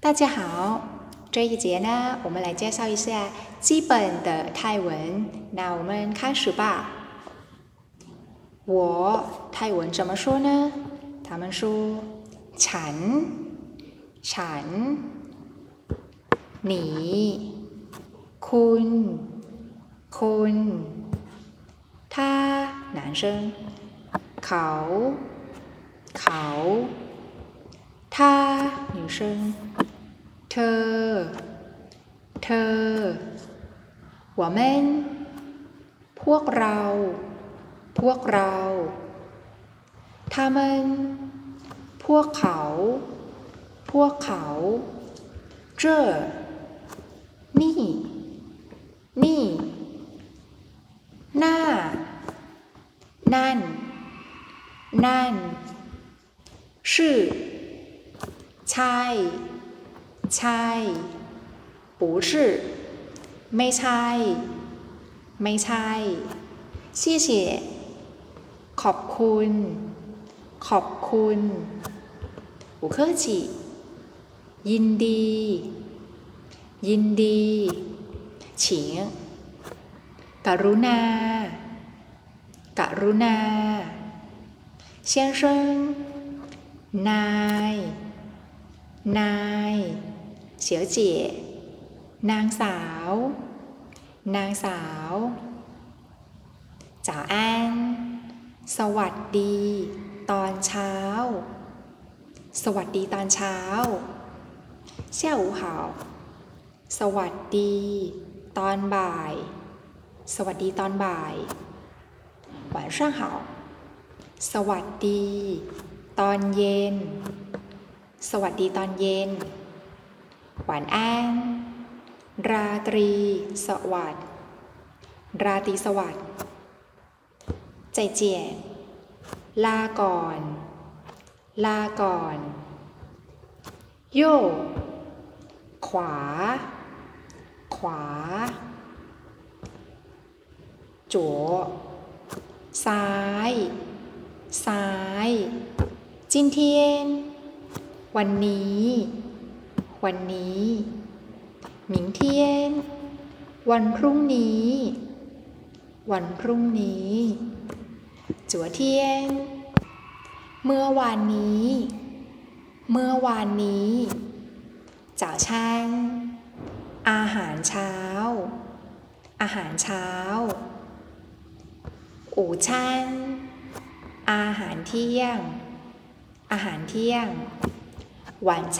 大家好，这一节呢，我们来介绍一下基本的泰文。那我们开始吧。我泰文怎么说呢？他们说“ฉัน”，“ฉัน”，你，คุณ，คุณ，他，男生，เขา，เขา，他，女生。 เธอ เธอ我们พวกเรา พวกเรา他们พวกเขา พวกเขา这นี่ นี่ หน้า นั่น นั่น是ใช่ ใช่不是ไม่ใช่ ไม่ใช่ชี้เฉยขอบคุณ ขอบคุณอุเคจิยินดี ยินดีฉิงกรุณา กรุณาเชียงเซิงนาย นาย เฉียวเจี๋ยนางสาว นางสาวจ๋าอันสวัสดี ตอนเช้า สวัสดีตอนเช้าเชี่ยวหาวสวัสดี ตอนบ่าย สวัสดีตอนบ่าย晚上好สวัสดี ตอนเย็น สวัสดีตอนเย็น หวานอ้าง ราตรี สวัสดิ์ราตรีสวัสดิ์ใจเจียลาก่อน ลาก่อน โยขวา ขวาจัวซ้าย ซ้าย จินเทียน วันนี้ วันนี้หมิงเทียน วันพรุ่งนี้ วันพรุ่งนี้จัวเทียน เมื่อวานนี้ เมื่อวานนี้จ่าชันอาหารเช้า อาหารเช้า อู่ชันอาหารเที่ยง อาหารเที่ยง晚餐